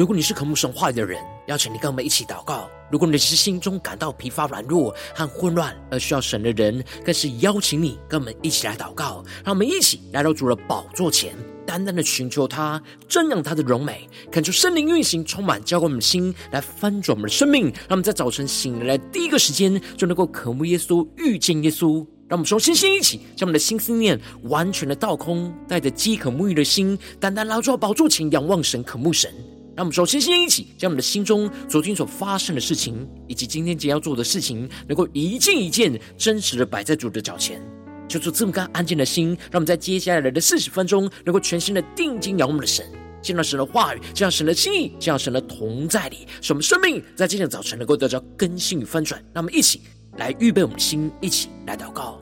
如果你是渴慕神话语的人，邀请你跟我们一起祷告；如果你是心中感到疲乏、软弱和混乱而需要神的人，更是邀请你跟我们一起来祷告。让我们一起来到主的宝座前，单单的寻求他，瞻仰他的荣美，恳求圣灵运行，充满浇灌我们的心，来翻转我们的生命。让我们在早晨醒来的第一个时间，就能够渴慕耶稣、遇见耶稣。让我们从星星一起，将我们的心思念完全的倒空，带着饥渴沐浴的心，单单来到宝座前，仰望神、渴慕神。让我们首先先一起，将我们的心中昨天所发生的事情，以及今天将要做的事情，能够一件一件真实的摆在主的脚前，求主这么干安静的心，让我们在接下来的四十分钟，能够全心的定睛仰望我们的神，见到神的话语，见到神的心意，见到神的同在里，使我们生命在今天早晨能够得到更新与翻转。让我们一起。来预备我们的心，一起来祷告。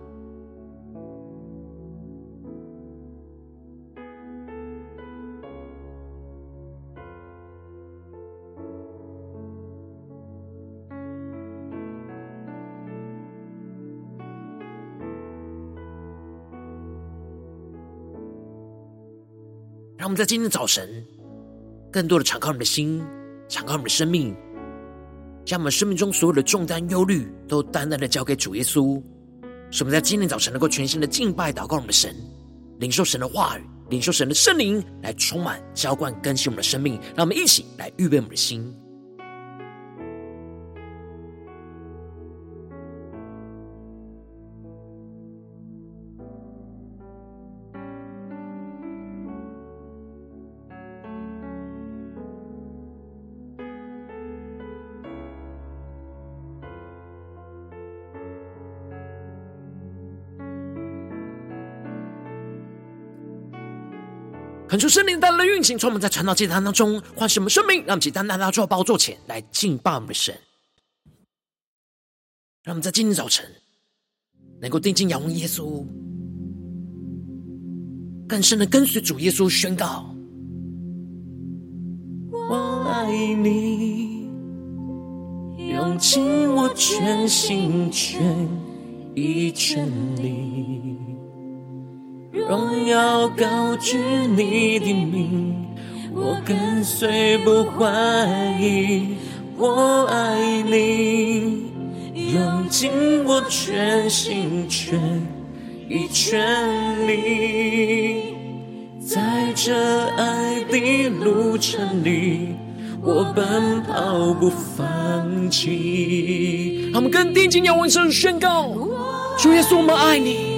让我们在今天早晨，更多的敞开我们的心，敞开我们的生命。将我们生命中所有的重担、忧虑，都单单的交给主耶稣，使我们在今天早晨能够全新的敬拜、祷告我们的神，领受神的话语，领受神的圣灵来充满、浇灌、更新我们的生命。让我们一起来预备我们的心。恳求圣灵带来的运行，从我们在传道祭坛当中唤醒我们生命，让我们起单单来到宝座前来敬拜我们的神。让我们在今天早晨能够定睛仰望耶稣，更深的跟随主耶稣宣告：我爱你，用尽我全心全意全力。荣耀高举你的名，我跟随不怀疑。我爱你，用尽我全心全意全力，在这爱的路程里，我奔跑不放弃。他们跟定睛仰望神宣告：主耶稣，我们爱你。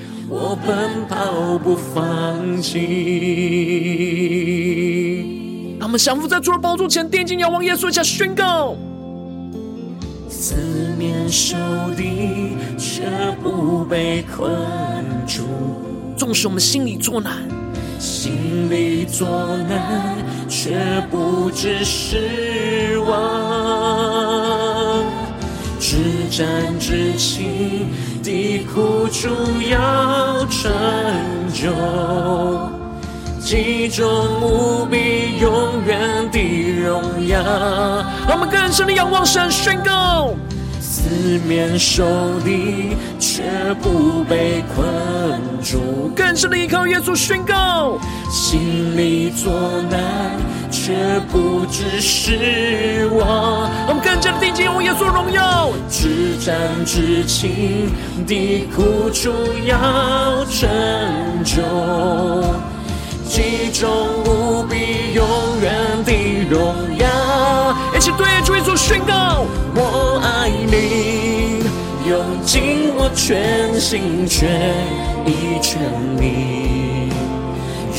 我奔跑不放弃。让我们降服在主的宝座前，定睛仰望耶稣，一下宣告：四面受敌，却不被困住；纵使我们心里作难，心里作难，却不致失望。至战至轻的苦主要成就，极重无比永远的荣耀。让我们更深的仰望神，宣告：四面受敌，却不被困住；更深的依靠耶稣，宣告：心里作难。却不致失望。我们更加的定睛仰耶稣荣耀，至战至亲的苦楚要成就，极重无比永远的荣耀。一起对主耶稣宣告：我爱你，用尽我全心全意全力。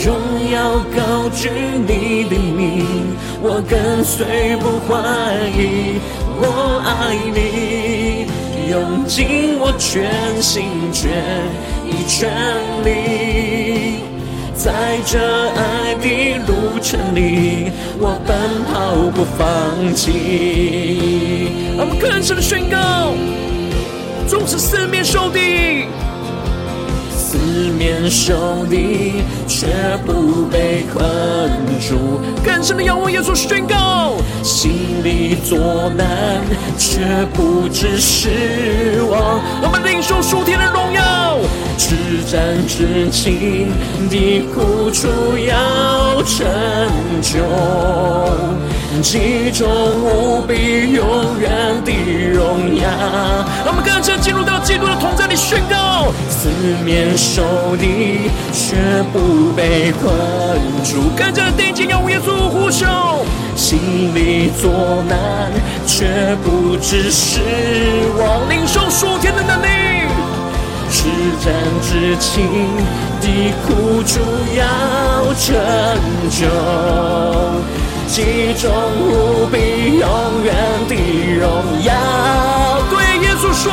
荣耀高举你的名，我跟随不怀疑。我爱你，用尽我全心全意全力，在这爱的路全力，我奔跑不放弃。我们更深的宣告，纵使四面受敌。四面受敌，却不被困住。更深的仰望耶稣宣告，心里作难，却不知失望。我们领受属天的荣耀，至战至轻的苦楚要成就。其中无比永远的荣耀，我们更加进入到基督的同在里宣告：四面受敌，却不被困住；跟着定睛仰望耶稣呼求，心里作难，却不致失望。领受属天的能力，至暂至情的苦楚要成就。其中无比永远的荣耀，对耶稣说：“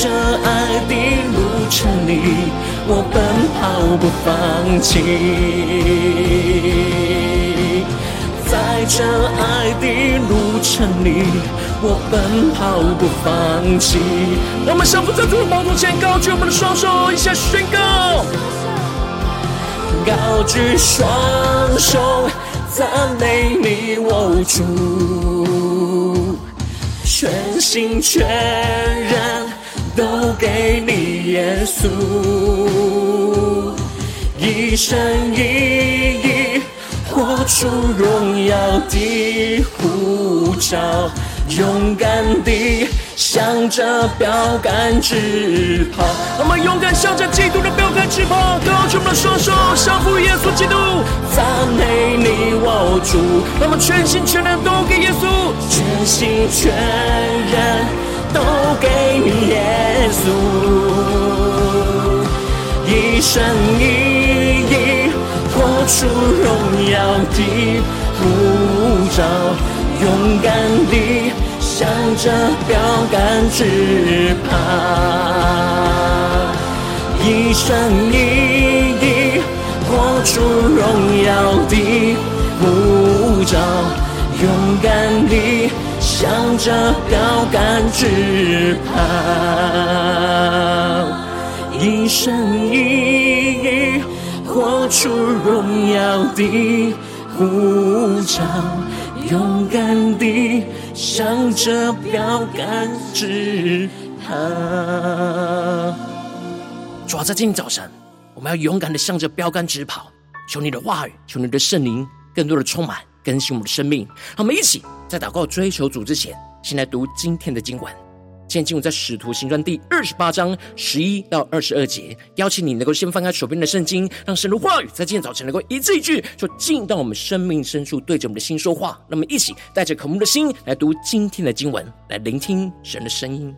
在这爱的路程里，我奔跑不放弃。在这爱的路程里，我奔跑不放弃。我们相扶在主的宝座前，高举我们的双手，一起宣告。高举双手，赞美你，我主，全心全人都给你，耶稣，一生一意活出荣耀的呼召，勇敢地。向着标杆直跑，我们勇敢向着基督的标杆直跑。高举我们的双手，相扶耶稣基督，赞美你，我主。我们全心全人都给耶稣，全心全人都给你耶稣，一生一意活出荣耀的呼召，勇敢地。向着标杆直跑，一生一意活出荣耀的呼召，勇敢地向着标杆直跑，一生一意活出荣耀的呼召，勇敢地。向着标杆直跑。主啊，在今天早晨，我们要勇敢的向着标杆直跑。求你的话语，求你的圣灵，更多的充满更新我们的生命。让我们一起在祷告追求主之前，先来读今天的经文。今天经文在使徒行传第二十八章十一到二十二节，邀请你能够先翻开手边的圣经，让神的话语在今天早晨能够一字一句，就进到我们生命深处，对着我们的心说话。那么，一起带着渴慕的心来读今天的经文，来聆听神的声音。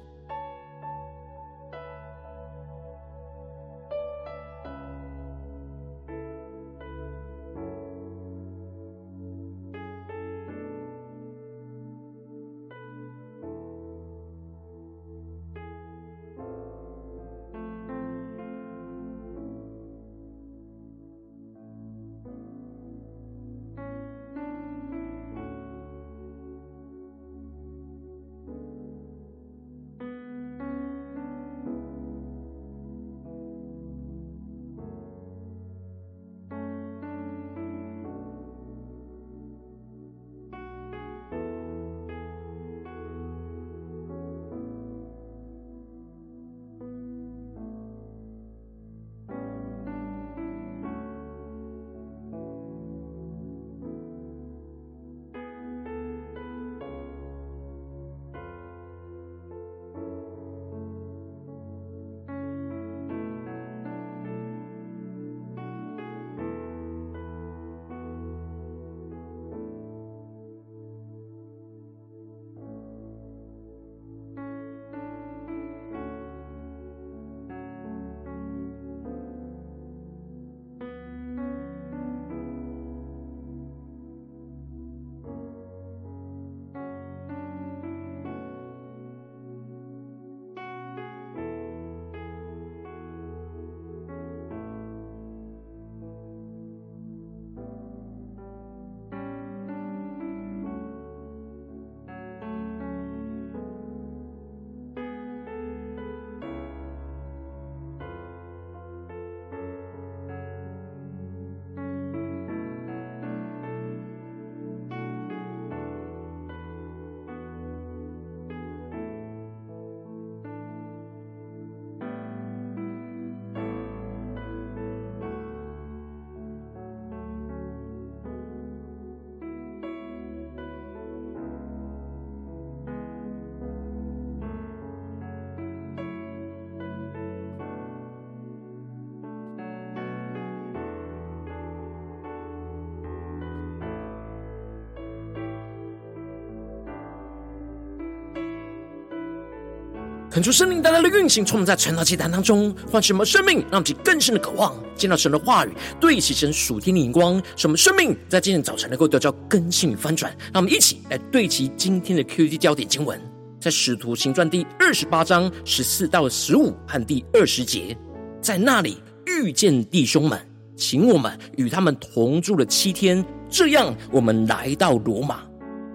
恳求圣灵带来的运行，充满在晨祷祭坛当中，唤醒什么生命，让我们更深的渴望见到神的话语，对齐神属天的眼光，什么生命在今天早晨能够得到更新与翻转。让我们一起来对齐今天的 QD 焦点经文，在使徒行传第二十八章十四到十五和第二十节，在那里遇见弟兄们，请我们与他们同住了七天，这样我们来到罗马。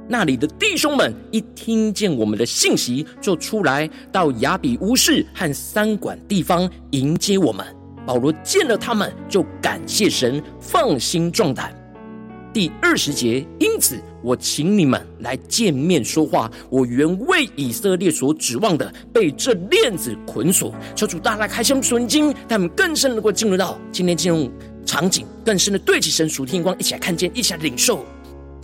那里的弟兄们一听见我们的信息，就出来到雅比乌市和三馆地方迎接我们。保罗见了他们，就感谢神，放心壮胆。第二十节，因此我请你们来见面说话。我原为以色列所指望的，被这链子捆锁。求主大大开箱纯经，他们更深能够进入到今天进入场景，更深的对齐神属天光，一起来看见，一起来领受。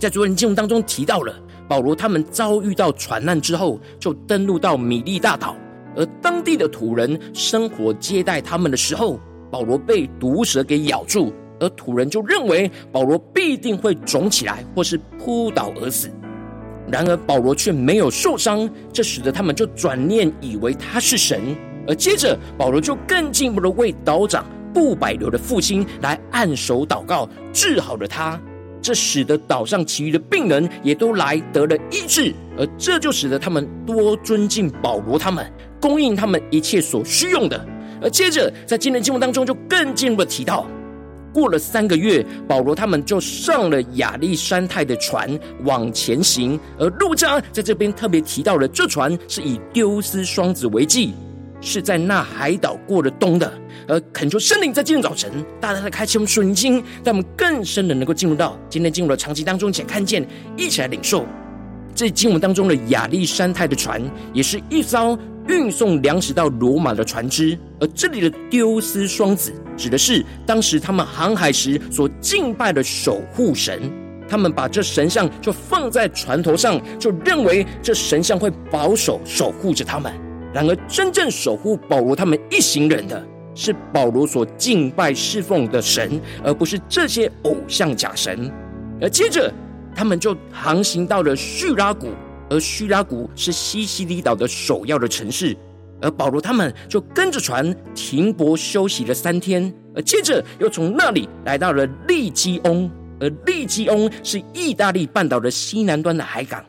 在昨天经文当中提到了保罗他们遭遇到船难之后，就登陆到米利大岛，而当地的土人生活接待他们的时候，保罗被毒蛇给咬住，而土人就认为保罗必定会肿起来或是扑倒而死。然而保罗却没有受伤，这使得他们就转念以为他是神。而接着保罗就更进一步的为岛长布百流的父亲来按手祷告，治好了他。这使得岛上其余的病人也都来得了医治，而这就使得他们多尊敬保罗，他们供应他们一切所需用的。而接着在今天经文当中就更进一步提到，过了三个月，保罗他们就上了亚历山泰的船往前行，而路加在这边特别提到了这船是以丢失双子为记。是在那海岛过了冬的，而恳求圣灵在今天早晨大大的开启我们属灵经，让我们更深的能够进入到今天进入的场景当中，且看见，一起来领受。这经文当中的亚历山泰的船，也是一艘运送粮食到罗马的船只，而这里的丢失双子，指的是当时他们航海时所敬拜的守护神，他们把这神像就放在船头上，就认为这神像会保守守护着他们。然而，真正守护保罗他们一行人的是保罗所敬拜侍奉的神，而不是这些偶像假神。而接着，他们就航行到了叙拉古，而叙拉古是西西里岛的首要的城市。而保罗他们就跟着船停泊休息了三天，而接着又从那里来到了利基翁，而利基翁是意大利半岛的西南端的海港。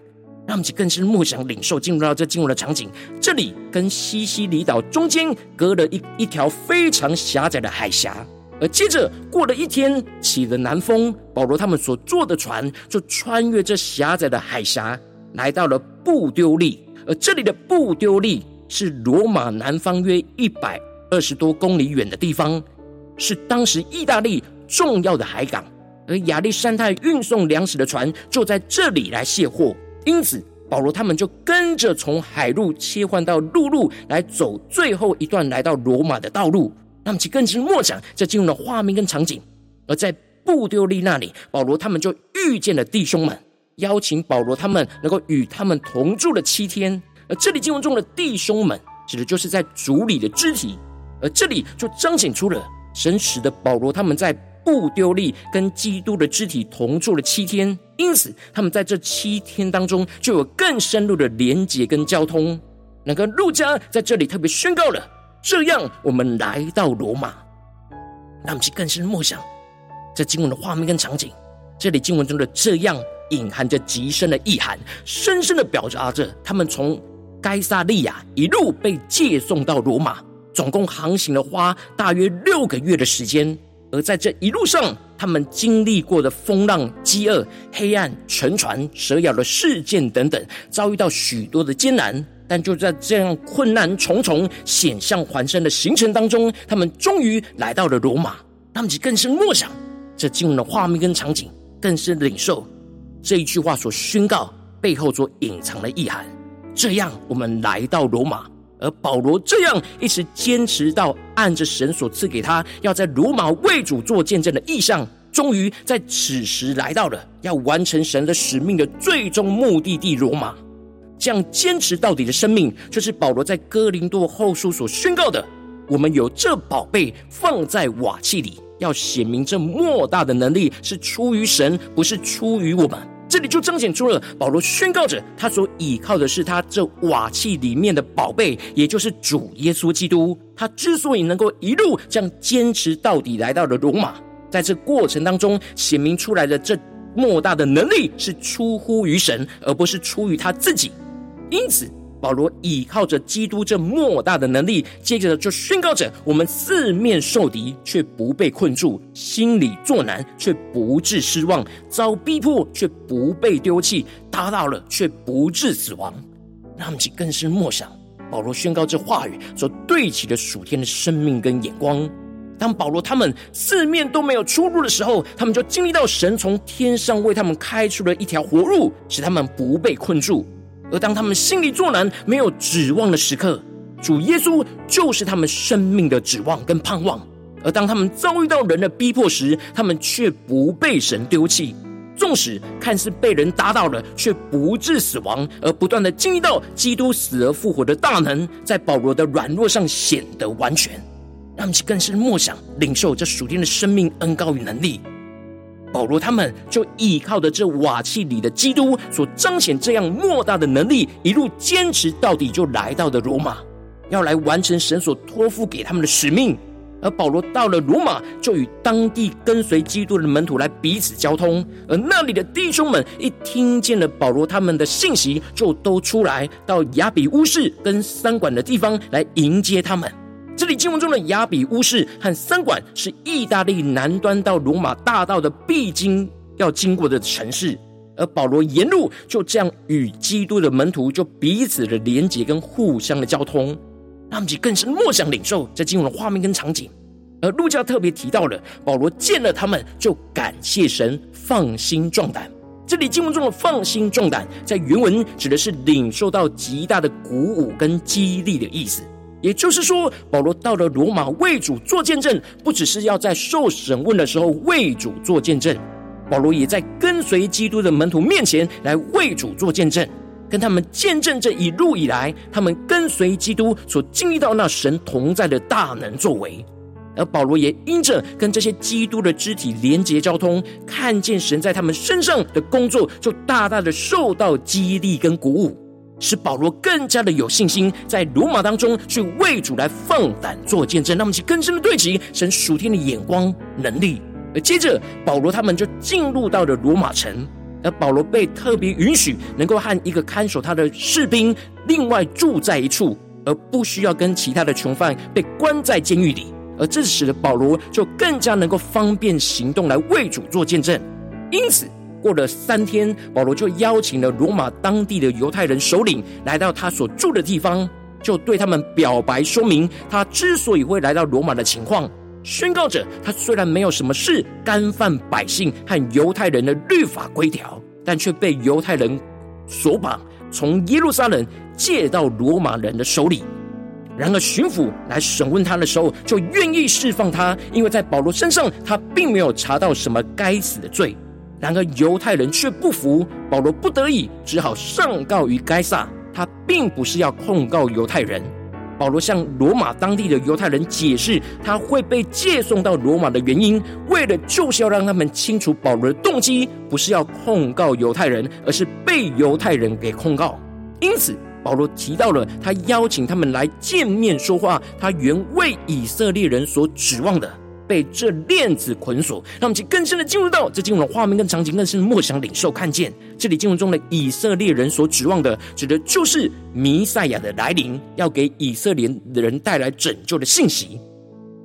让我们更是梦想领受，进入到这进入的场景。这里跟西西里岛中间隔了一一条非常狭窄的海峡，而接着过了一天，起了南风，保罗他们所坐的船就穿越这狭窄的海峡，来到了布丢利。而这里的布丢利是罗马南方约一百二十多公里远的地方，是当时意大利重要的海港，而亚历山大运送粮食的船就在这里来卸货。因此，保罗他们就跟着从海路切换到陆路来走最后一段来到罗马的道路。那么，其更是默想这进入了画面跟场景。而在布丢利那里，保罗他们就遇见了弟兄们，邀请保罗他们能够与他们同住了七天。而这里经文中的弟兄们，指的就是在主里的肢体。而这里就彰显出了神使的保罗他们在。布丢利跟基督的肢体同住了七天，因此他们在这七天当中就有更深入的连接跟交通。那个路加在这里特别宣告了，这样我们来到罗马，让我们去更深默想这经文的画面跟场景。这里经文中的这样隐含着极深的意涵，深深的表达着他们从该撒利亚一路被借送到罗马，总共航行了花大约六个月的时间。而在这一路上，他们经历过的风浪、饥饿、黑暗、沉船、蛇咬的事件等等，遭遇到许多的艰难。但就在这样困难重重、险象环生的行程当中，他们终于来到了罗马。他们就更深默想这进入的画面跟场景，更是领受这一句话所宣告背后所隐藏的意涵。这样，我们来到罗马。而保罗这样一直坚持到按着神所赐给他要在罗马为主做见证的意向，终于在此时来到了要完成神的使命的最终目的地罗马。这样坚持到底的生命，就是保罗在哥林多后书所宣告的：我们有这宝贝放在瓦器里，要显明这莫大的能力是出于神，不是出于我们。这里就彰显出了保罗宣告着，他所倚靠的是他这瓦器里面的宝贝，也就是主耶稣基督。他之所以能够一路这样坚持到底，来到了罗马，在这过程当中显明出来的这莫大的能力，是出乎于神，而不是出于他自己。因此。保罗倚靠着基督这莫大的能力，接着就宣告着：我们四面受敌，却不被困住；心里作难，却不致失望；遭逼迫，却不被丢弃；打倒了，却不致死亡。让我们更深默想保罗宣告这话语所对齐的属天的生命跟眼光。当保罗他们四面都没有出路的时候，他们就经历到神从天上为他们开出了一条活路，使他们不被困住。而当他们心里作难、没有指望的时刻，主耶稣就是他们生命的指望跟盼望。而当他们遭遇到人的逼迫时，他们却不被神丢弃。纵使看似被人打倒了，却不致死亡，而不断的经历到基督死而复活的大能，在保罗的软弱上显得完全，让其更是默想领受这属天的生命恩膏与能力。保罗他们就依靠着这瓦器里的基督所彰显这样莫大的能力，一路坚持到底，就来到了罗马，要来完成神所托付给他们的使命。而保罗到了罗马，就与当地跟随基督的门徒来彼此交通。而那里的弟兄们一听见了保罗他们的信息，就都出来到亚比乌市跟三馆的地方来迎接他们。这里经文中的亚比乌市和三馆是意大利南端到罗马大道的必经要经过的城市，而保罗沿路就这样与基督的门徒就彼此的连接跟互相的交通，让他们更是默想领受这经文的画面跟场景。而路加特别提到了保罗见了他们就感谢神，放心壮胆。这里经文中的放心壮胆，在原文指的是领受到极大的鼓舞跟激励的意思。也就是说，保罗到了罗马为主做见证，不只是要在受审问的时候为主做见证，保罗也在跟随基督的门徒面前来为主做见证，跟他们见证这一路以来他们跟随基督所经历到那神同在的大能作为。而保罗也因着跟这些基督的肢体连结交通，看见神在他们身上的工作，就大大的受到激励跟鼓舞。使保罗更加的有信心，在罗马当中去为主来放胆做见证，那么其更深的对齐神属天的眼光能力。而接着保罗他们就进入到了罗马城，而保罗被特别允许能够和一个看守他的士兵另外住在一处，而不需要跟其他的囚犯被关在监狱里，而这使得保罗就更加能够方便行动来为主做见证。因此。过了三天，保罗就邀请了罗马当地的犹太人首领来到他所住的地方，就对他们表白说明他之所以会来到罗马的情况，宣告着他虽然没有什么事干犯百姓和犹太人的律法规条，但却被犹太人所绑，从耶路撒冷借到罗马人的手里。然而巡抚来审问他的时候，就愿意释放他，因为在保罗身上他并没有查到什么该死的罪。然而犹太人却不服，保罗不得已只好上告于该撒。他并不是要控告犹太人。保罗向罗马当地的犹太人解释，他会被借送到罗马的原因，为了就是要让他们清楚保罗的动机，不是要控告犹太人，而是被犹太人给控告。因此，保罗提到了他邀请他们来见面说话，他原为以色列人所指望的。被这链子捆锁，让我们更深的进入到这经文的画面跟场景，更深的默想领受看见。这里经文中的以色列人所指望的，指的就是弥赛亚的来临，要给以色列人带来拯救的信息。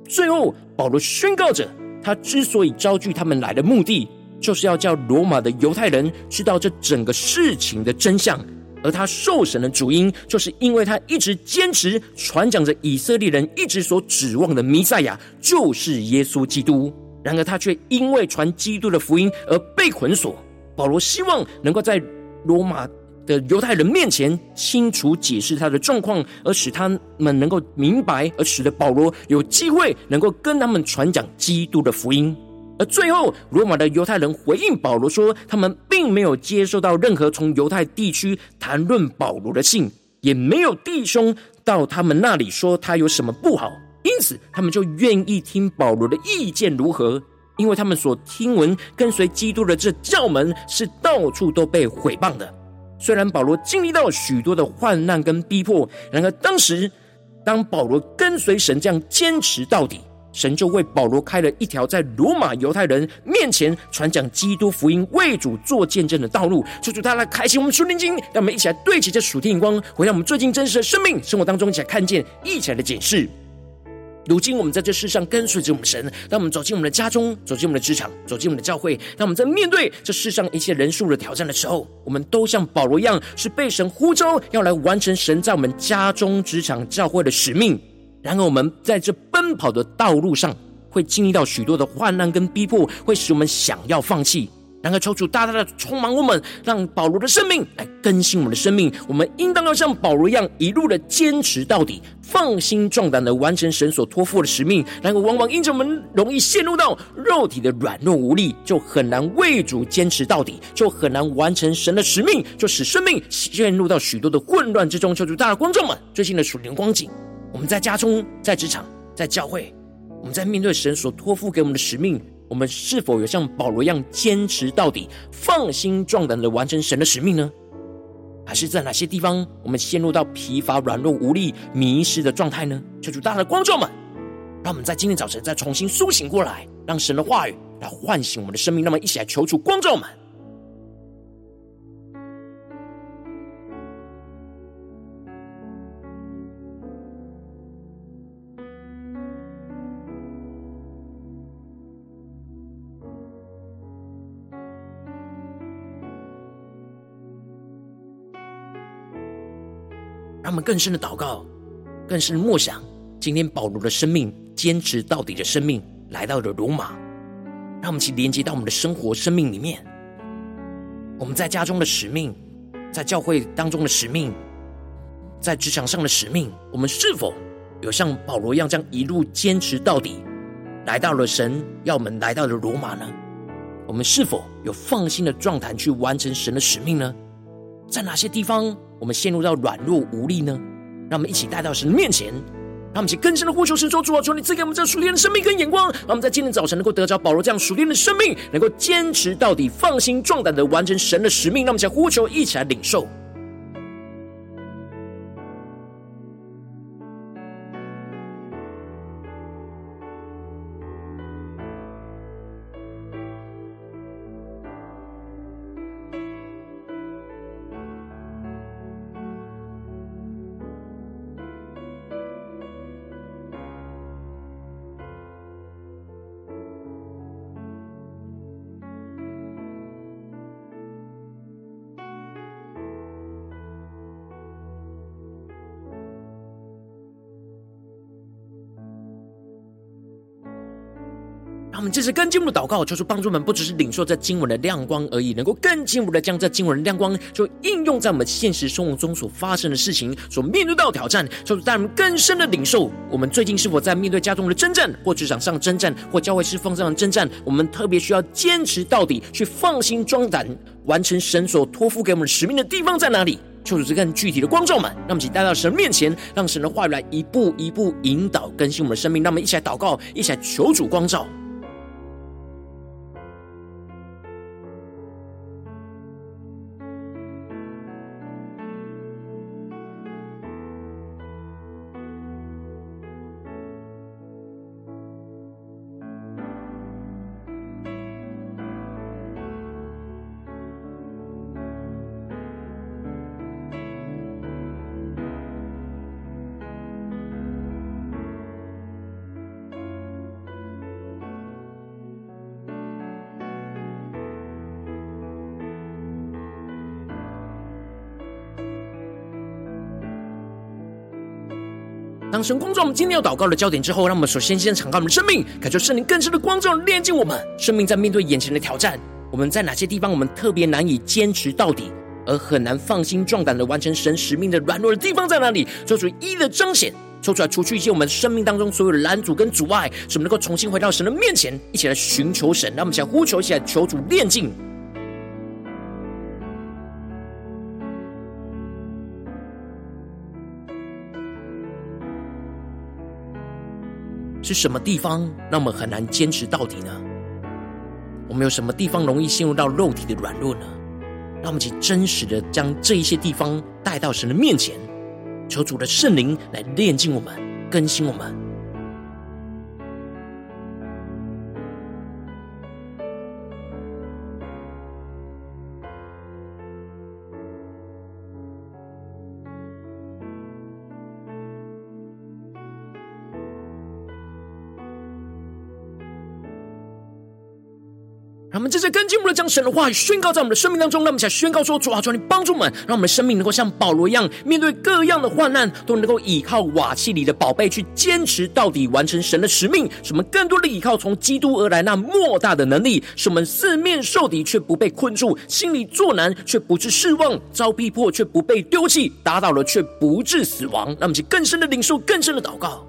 最后，保罗宣告着，他之所以招聚他们来的目的，就是要叫罗马的犹太人知道这整个事情的真相。而他受审的主因，就是因为他一直坚持传讲着以色列人一直所指望的弥赛亚，就是耶稣基督。然而他却因为传基督的福音而被捆锁。保罗希望能够在罗马的犹太人面前清楚解释他的状况，而使他们能够明白，而使得保罗有机会能够跟他们传讲基督的福音。而最后，罗马的犹太人回应保罗说，他们并没有接受到任何从犹太地区谈论保罗的信，也没有弟兄到他们那里说他有什么不好，因此他们就愿意听保罗的意见如何。因为他们所听闻跟随基督的这教门是到处都被毁谤的。虽然保罗经历到许多的患难跟逼迫，然而当时当保罗跟随神这样坚持到底。神就为保罗开了一条在罗马犹太人面前传讲基督福音、为主做见证的道路。求主他来开启我们属灵经，让我们一起来对齐这属天眼光，回到我们最近真实的生命生活当中，一起来看见，一起来的解释。如今我们在这世上跟随着我们神，当我们走进我们的家中，走进我们的职场，走进我们的教会，当我们在面对这世上一切人数的挑战的时候，我们都像保罗一样，是被神呼召要来完成神在我们家中、职场、教会的使命。然而，我们在这奔跑的道路上，会经历到许多的患难跟逼迫，会使我们想要放弃。然而，求主大大的充满我们，让保罗的生命来更新我们的生命。我们应当要像保罗一样，一路的坚持到底，放心壮胆的完成神所托付的使命。然而，往往因着我们容易陷入到肉体的软弱无力，就很难为主坚持到底，就很难完成神的使命，就使生命陷入到许多的混乱之中。求主大大观众们，最近的属灵光景。我们在家中、在职场、在教会，我们在面对神所托付给我们的使命，我们是否有像保罗一样坚持到底、放心壮胆的完成神的使命呢？还是在哪些地方我们陷入到疲乏、软弱、无力、迷失的状态呢？求主大的光照们，让我们在今天早晨再重新苏醒过来，让神的话语来唤醒我们的生命。那么，一起来求主光照们。他们更深的祷告，更深的默想。今天保罗的生命，坚持到底的生命，来到了罗马。让我们去连接到我们的生活、生命里面。我们在家中的使命，在教会当中的使命，在职场上的使命，我们是否有像保罗一样，这样一路坚持到底，来到了神要我们来到了罗马呢？我们是否有放心的状态去完成神的使命呢？在哪些地方？我们陷入到软弱无力呢？让我们一起带到神的面前，让我们一起更深的呼求神说：主啊，求你赐给我们这属天的生命跟眼光，让我们在今天早晨能够得着保罗这样属天的生命，能够坚持到底，放心壮胆的完成神的使命。让我们一起呼求，一起来领受。这次更进一步的祷告，求主帮助我们，不只是领受这经文的亮光而已，能够更进一步的将这经文的亮光，就应用在我们现实生活中所发生的事情，所面对到的挑战，求主带我们更深的领受。我们最近是否在面对家中的征战，或职场上征战，或教会侍奉上的征战？我们特别需要坚持到底，去放心壮胆，完成神所托付给我们使命的地方在哪里？求主这更具体的光照们，让我们一起带到神面前，让神的话语来一步一步引导更新我们的生命。让我们一起来祷告，一起来求主光照。当神光照我们今天要祷告的焦点之后，让我们首先先敞开我们的生命，感受圣灵更深的光照，炼净我们生命。在面对眼前的挑战，我们在哪些地方我们特别难以坚持到底，而很难放心壮胆的完成神使命的软弱的地方在哪里？做出一一的彰显，抽出来除去一些我们生命当中所有的拦阻跟阻碍，使我们能够重新回到神的面前，一起来寻求神。让我们想呼求，一起来求主炼净。是什么地方让我们很难坚持到底呢？我们有什么地方容易陷入到肉体的软弱呢？让我们去真实的将这一些地方带到神的面前，求主的圣灵来炼净我们，更新我们。让我们接着更进一步的将神的话宣告在我们的生命当中。让我们想宣告说：主啊，求你帮助我们，让我们的生命能够像保罗一样，面对各样的患难，都能够依靠瓦器里的宝贝去坚持到底，完成神的使命。使我们更多的依靠从基督而来那莫大的能力，使我们四面受敌却不被困住，心里作难却不致失望，遭逼迫却不被丢弃，打倒了却不致死亡。让我们去更深的领受，更深的祷告。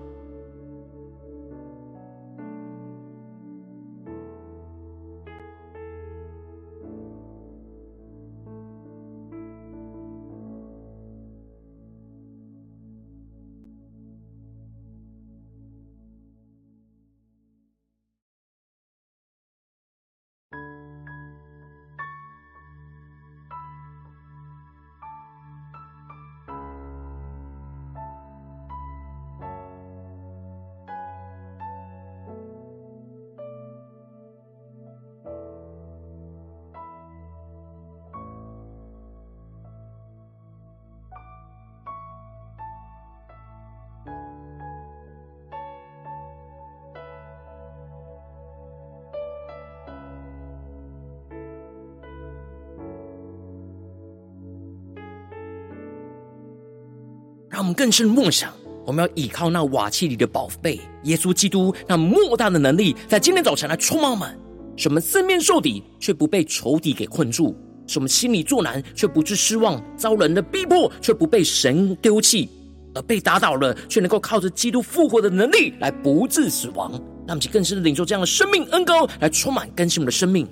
我们更深默想，我们要依靠那瓦器里的宝贝耶稣基督，那莫大的能力，在今天早晨来充满我们，使我们四面受敌，却不被仇敌给困住；使我们心里作难，却不致失望；遭人的逼迫，却不被神丢弃；而被打倒了，却能够靠着基督复活的能力来不致死亡。让我们更深的领受这样的生命恩膏，来充满更新我们的生命。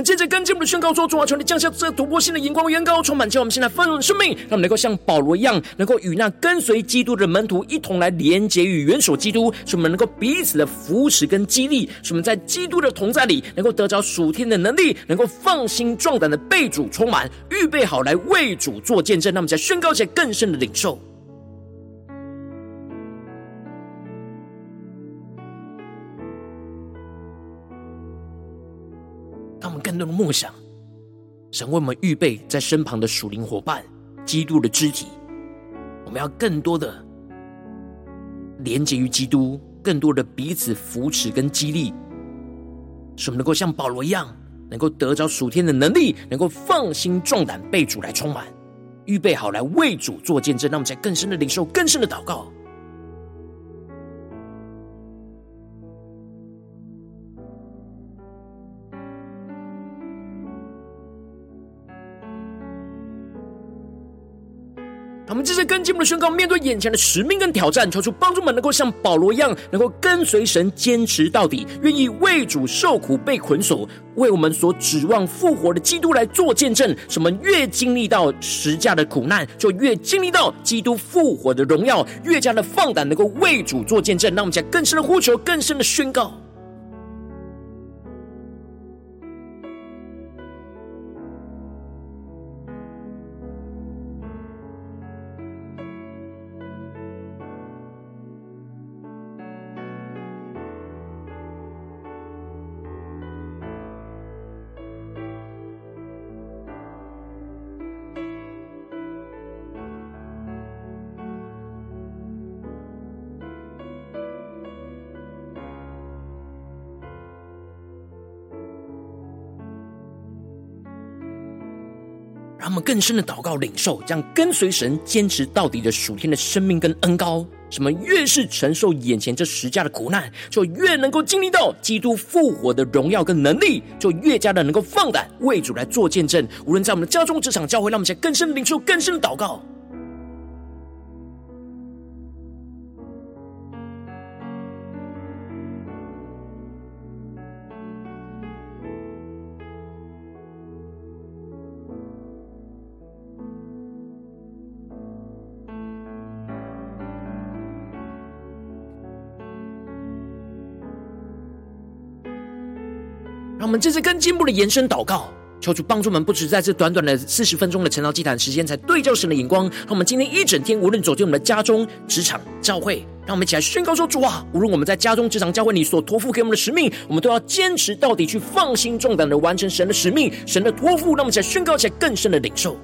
们接着跟进我们的宣告说：主啊，求你降下这突破性的眼光、恩膏，充满叫我们现在丰盛的生命，让我们能够像保罗一样，能够与那跟随基督的门徒一同来连结与元首基督，使我们能够彼此的扶持跟激励，使我们在基督的同在里，能够得着属天的能力，能够放心壮胆的被主充满，预备好来为主做见证。让我们在宣告起来更深的领受。更多的梦想，神为我们预备在身旁的属灵伙伴，基督的肢体。我们要更多的连接于基督，更多的彼此扶持跟激励，使我们能够像保罗一样，能够得着属天的能力，能够放心壮胆被主来充满，预备好来为主做见证。让我们在更深的领受，更深的祷告。更进我们的宣告，面对眼前的使命跟挑战，求主帮助们能够像保罗一样，能够跟随神坚持到底，愿意为主受苦被捆锁，为我们所指望复活的基督来做见证。什么越经历到十架的苦难，就越经历到基督复活的荣耀，越加的放胆能够为主做见证。让我们讲更深的呼求，更深的宣告。更深的祷告领受，将跟随神坚持到底的属天的生命跟恩高。什么越是承受眼前这十架的苦难，就越能够经历到基督复活的荣耀跟能力，就越加的能够放胆为主来做见证。无论在我们的家中、职场、教会，让我们在更深领受、更深的祷告。我们这次更进一步的延伸祷告，求主帮助我们，不止在这短短的四十分钟的晨祷祭坛时间，才对照神的眼光。让我们今天一整天，无论走进我们的家中、职场、教会，让我们一起来宣告说：主啊，无论我们在家中、职场、教会，你所托付给我们的使命，我们都要坚持到底，去放心壮胆的完成神的使命、神的托付。让我们一起来宣告起来更深的领受。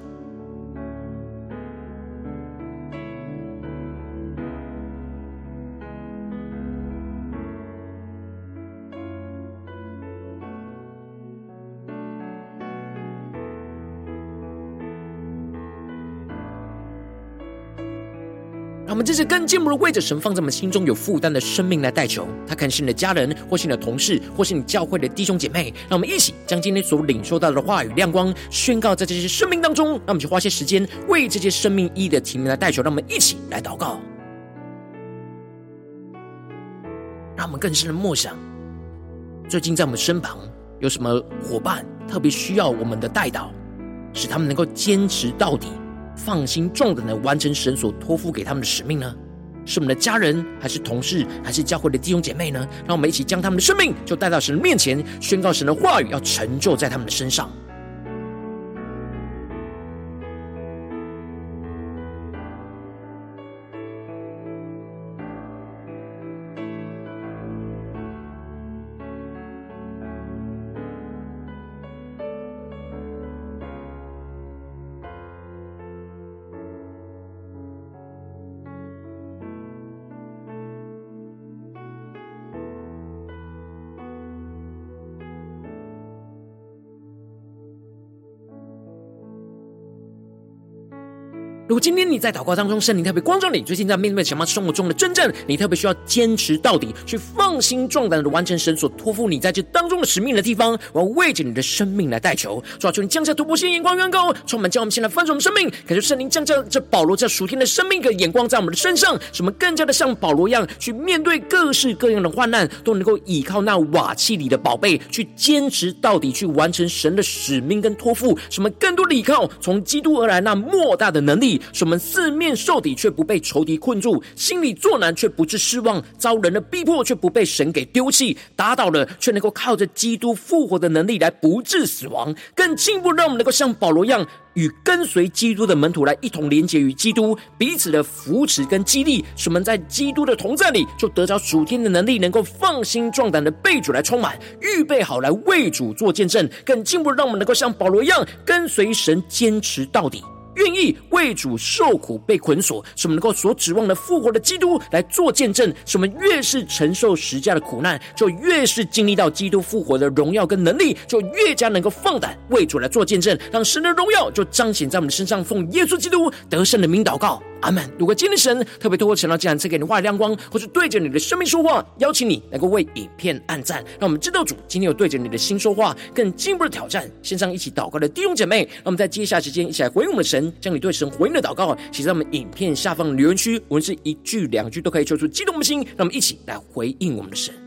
这次更进一步的为着神放在我们心中有负担的生命来代求，他可能是你的家人，或是你的同事，或是你教会的弟兄姐妹。让我们一起将今天所领受到的话语亮光宣告在这些生命当中。让我们去花些时间为这些生命意义的提名来代求。让我们一起来祷告，让我们更深的默想，最近在我们身旁有什么伙伴特别需要我们的代祷，使他们能够坚持到底。放心壮胆的完成神所托付给他们的使命呢？是我们的家人，还是同事，还是教会的弟兄姐妹呢？让我们一起将他们的生命就带到神的面前，宣告神的话语要成就在他们的身上。今天你在祷告当中，圣灵特别光照你，最近在面对什么生活中的真正，你特别需要坚持到底，去放心壮胆的完成神所托付你在这当中的使命的地方，我要为着你的生命来代求，抓住，你降下突破性眼光，远高，充满，将我们现在翻转我们生命，感谢圣灵降下这保罗这属天的生命的眼光在我们的身上，使我们更加的像保罗一样，去面对各式各样的患难，都能够依靠那瓦器里的宝贝，去坚持到底，去完成神的使命跟托付，使我们更多的依靠从基督而来那莫大的能力。使我们四面受敌却不被仇敌困住，心里作难却不致失望，遭人的逼迫却不被神给丢弃，打倒了却能够靠着基督复活的能力来不致死亡，更进一步让我们能够像保罗一样，与跟随基督的门徒来一同连结于基督，彼此的扶持跟激励，使我们在基督的同在里就得着属天的能力，能够放心壮胆的被主来充满，预备好来为主做见证，更进一步让我们能够像保罗一样跟随神，坚持到底。愿意为主受苦被捆锁，使我们能够所指望的复活的基督来做见证。使我们越是承受十架的苦难，就越是经历到基督复活的荣耀跟能力，就越加能够放胆为主来做见证，让神的荣耀就彰显在我们的身上。奉耶稣基督得胜的名祷告。阿门。如果今天神特别透过晨祷祭坛赐给你话语亮光，或是对着你的生命说话，邀请你能够为影片按赞，让我们知道主今天有对着你的心说话，更进一步的挑战。线上一起祷告的弟兄姐妹，让我们在接下时间一起来回应我们的神，将你对神回应的祷告写在我们影片下方的留言区，文字一句两句都可以说出激动的心，让我们一起来回应我们的神。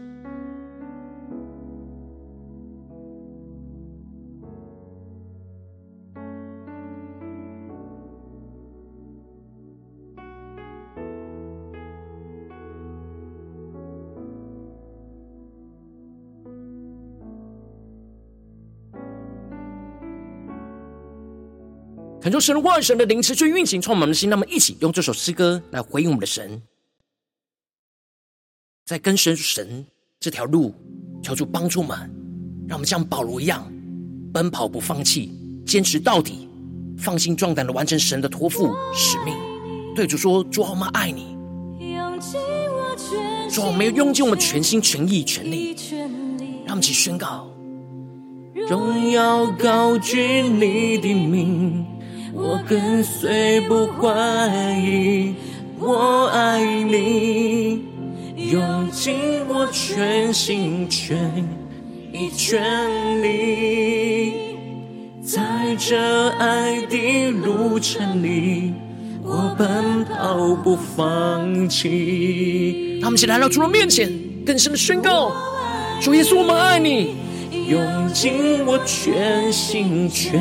恳求神的万神的灵持续运行，充满的心。那么，一起用这首诗歌来回应我们的神，在跟随神这条路，求主帮助我们，让我们像保罗一样奔跑不放弃，坚持到底，放心壮胆的完成神的托付使命。对主说：“主啊，我们爱你。”主，我们要用尽我们全心全意全力，让我们一起宣告：荣耀高举你的名。我跟随不怀疑，我爱你，用尽我全心全意全力，在这爱的路程里，我奔跑不放弃。他们一起来到主的面前，更深的宣告：主耶稣，我们爱你，用尽我全心全。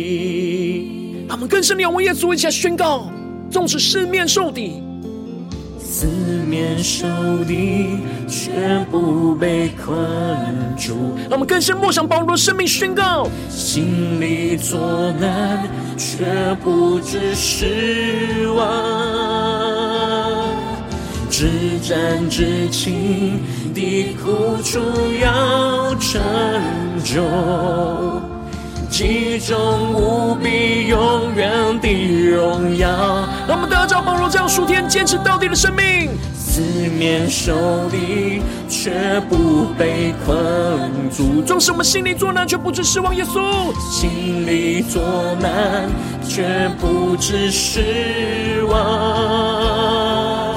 他们更深的仰望耶稣，一起来宣告：纵使四面受敌。四面受敌，却不被困住。让我们更深默想保罗的生命宣告：心里作难，却不知失望。至战至情的苦楚要成就。其中无比永远的荣耀。让我们得着保罗这样属天坚持到底的生命。四面受敌，却不被困住。纵使我们心里作难，却不知失望。耶稣，心里作难，却不知失望。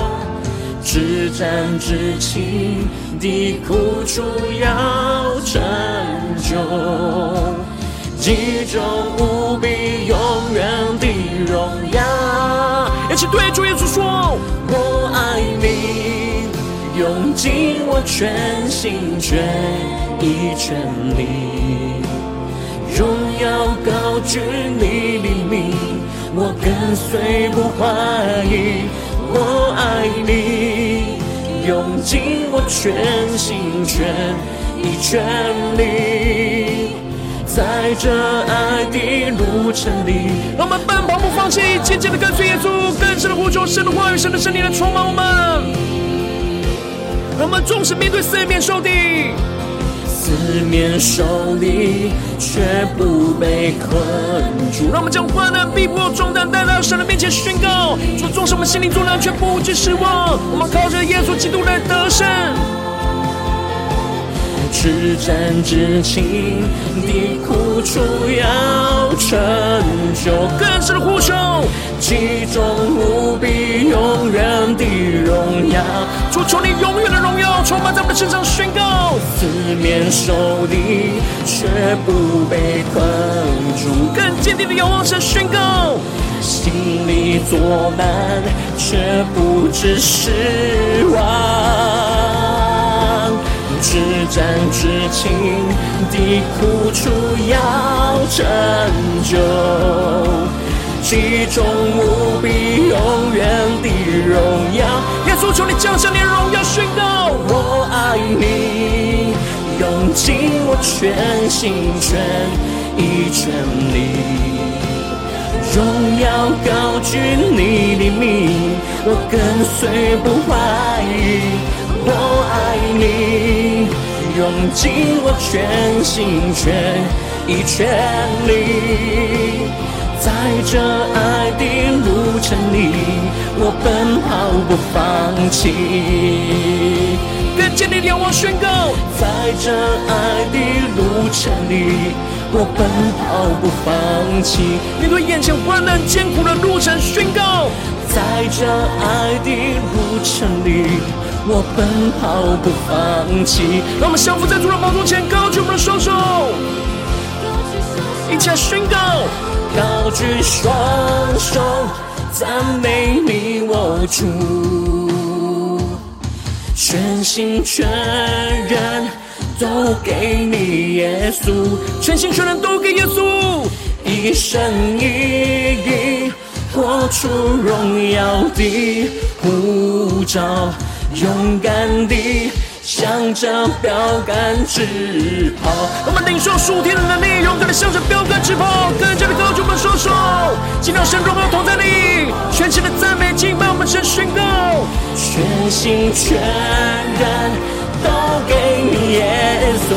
至暂至轻的苦楚要成就。其中无比永远的荣耀，一起对主耶稣说：我爱你，用尽我全心全意全力，荣耀高举你的名，我跟随不怀疑。我爱你，用尽我全心全意全力。在这爱的路程里，让我们奔跑不放弃，紧紧的跟随耶稣，更深的呼求神的话语，神的圣灵来充满我们。让我们纵使面对四面受敌，四面受敌却不被困住。让我们将患难、逼迫、重担带到神的面前宣告：说纵使我们心里作难，却不致失望。我们靠着耶稣基督来得胜。至暂至轻的苦楚要成就，更深的呼求，其中无比永远的荣耀。主求你永远的荣耀充满在我们身上，宣告四面受敌却不被困住，更坚定的仰望神，宣告心里作难却不致失望。至战至情的苦楚要成就，其中无比永远的荣耀。耶稣求你降下你荣耀，宣告我爱你，用尽我全心全意全力，荣耀高举你的名，我跟随不怀疑。我爱你，用尽我全心全意全力，在这爱的路程里，我奔跑不放弃。更坚定的仰望宣告，在这爱的路程里，我奔跑不放弃。面对眼前患难艰苦的路程，宣告，在这爱的路程里。我奔跑不放弃，让我们相扶在主的宝座前，高举我们的双手，一起来宣告，高举双手，赞美你我主，全心全人都给你耶稣，全心全人都给耶稣，一生一意活出荣耀的呼召。勇敢地向着标杆直跑，我们领受属天的能力，勇敢地向着标杆直跑，更加的高举我们双手，尽量神荣耀同在你，全心的赞美敬拜我们神宣告，全心全人都给你耶稣，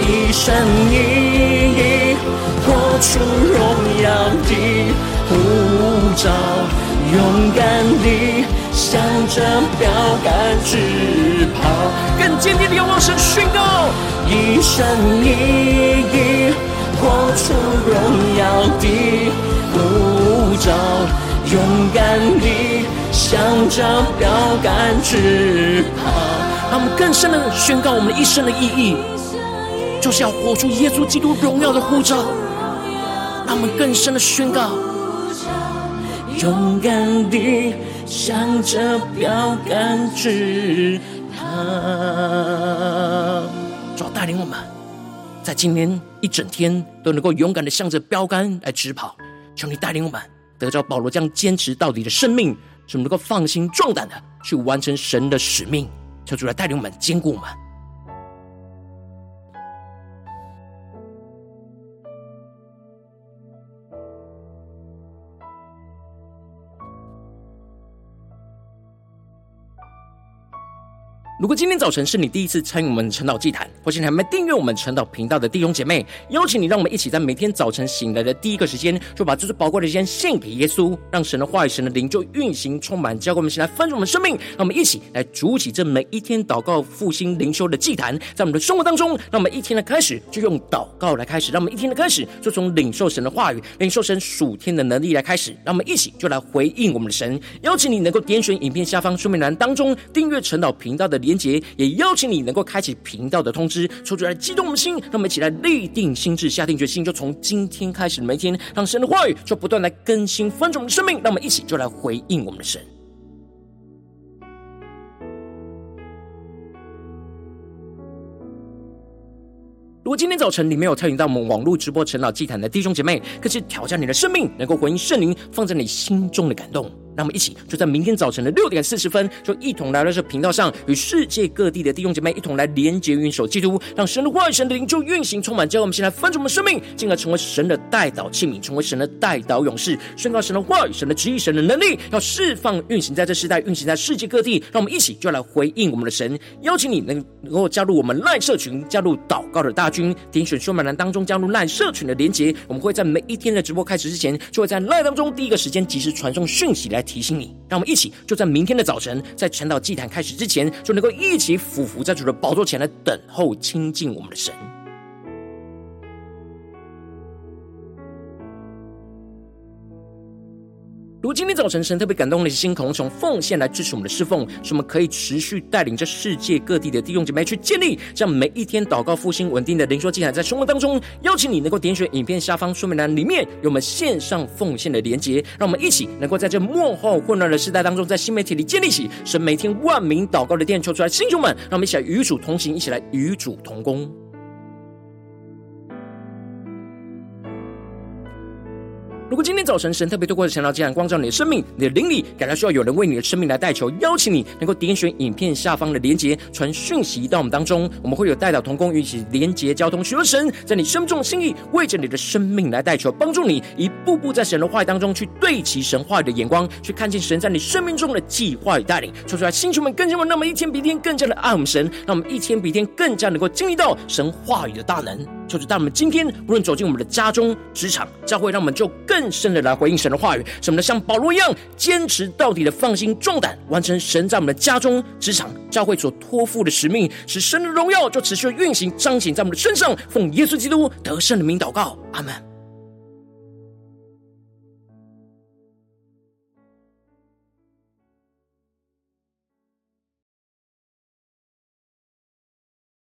一生一意活出荣耀的呼召。勇敢地向着标杆直跑，更坚定地仰望神宣告，一生一意活出荣耀的呼召。勇敢地向着标杆直跑，让我们更深的宣告我们一生的意义，就是要活出耶稣基督荣耀的呼召，让我们更深的宣告，勇敢地向着标杆直跑。主带领我们，在今天一整天都能够勇敢地向着标杆来直跑。求你带领我们，得着保罗这样坚持到底的生命，怎么能够放心壮胆的去完成神的使命。求主来带领我们，坚固我们。如果今天早晨是你第一次参与我们晨祷祭坛，或是你还没订阅我们晨祷频道的弟兄姐妹，邀请你，让我们一起在每天早晨醒来的第一个时间，就把这最宝贵的时间献给耶稣，让神的话语、神的灵就运行充满，教给我们，先来翻转我们生命。让我们一起来筑起这每一天祷告复兴灵修的祭坛，在我们的生活当中，让我们一天的开始就用祷告来开始，让我们一天的开始就从领受神的话语、领受神属天的能力来开始，让我们一起就来回应我们的神。邀请你能够点选影片下方说明栏当中订阅晨祷频道的连结，也邀请你能够开启频道的通知，抽出来激动我们的心，让我们一起来立定心智，下定决心，就从今天开始每天，让神的话语就不断来更新翻转我们的生命，让我们一起就来回应我们的神。如果今天早晨你没有参与到我们网络直播陈老祭坛的弟兄姐妹，可是挑战你的生命，能够回应圣灵放在你心中的感动。让我们一起就在明天早晨的六点四十分，就一同来到这频道上，与世界各地的弟兄姐妹一同来连接、运手基督，让神的话语、神的灵就运行充满。叫我们先来翻转我们生命，进而成为神的代祷器皿，成为神的代祷勇士，宣告神的话语、神的旨意、神的能力，要释放、运行在这世代，运行在世界各地。让我们一起就来回应我们的神。邀请你能能够加入我们赖社群，加入祷告的大军，点选说满栏当中加入赖社群的连接。我们会在每一天的直播开始之前，就会在赖当中第一个时间及时传送讯息来提醒你。让我们一起，就在明天的早晨，在晨祷祭坛开始之前，就能够一起俯伏在主的宝座前来等候亲近我们的神。如今天早晨神特别感动的心，渴望从奉献来支持我们的侍奉，使我们可以持续带领着世界各地的弟兄姐妹去建立这样每一天祷告复兴稳定的灵修祭坛，在生活当中，邀请你能够点选影片下方说明栏里面有我们线上奉献的连结，让我们一起能够在这末后混乱的时代当中，在新媒体里建立起神每天万名祷告的殿，求出来，弟兄们，让我们一起来与主同行，一起来与主同工。如果今天早晨神特别透过晨祷祭坛光照你的生命，你的灵里感到需要有人为你的生命来代求，邀请你能够点选影片下方的连结，传讯息到我们当中，我们会有代祷同工与一起连结交通，寻求神在你生命中的心意，为着你的生命来代求，帮助你一步步在神的话语当中去对齐神话语的眼光，去看见神在你生命中的计划与带领。说出来，星球们更加的，那么一天比一天更加的爱我们神，让我们一天比一天更加能够经历到神话语的大能。就是当我们今天无论走进我们的家中、职场、教会，让我们就更深的来回应神的话语，使我们的像保罗一样坚持到底的放心壮胆，完成神在我们的家中、职场、教会所托付的使命，使神的荣耀就持续运行彰显在我们的身上。奉耶稣基督得胜的名祷告，阿门。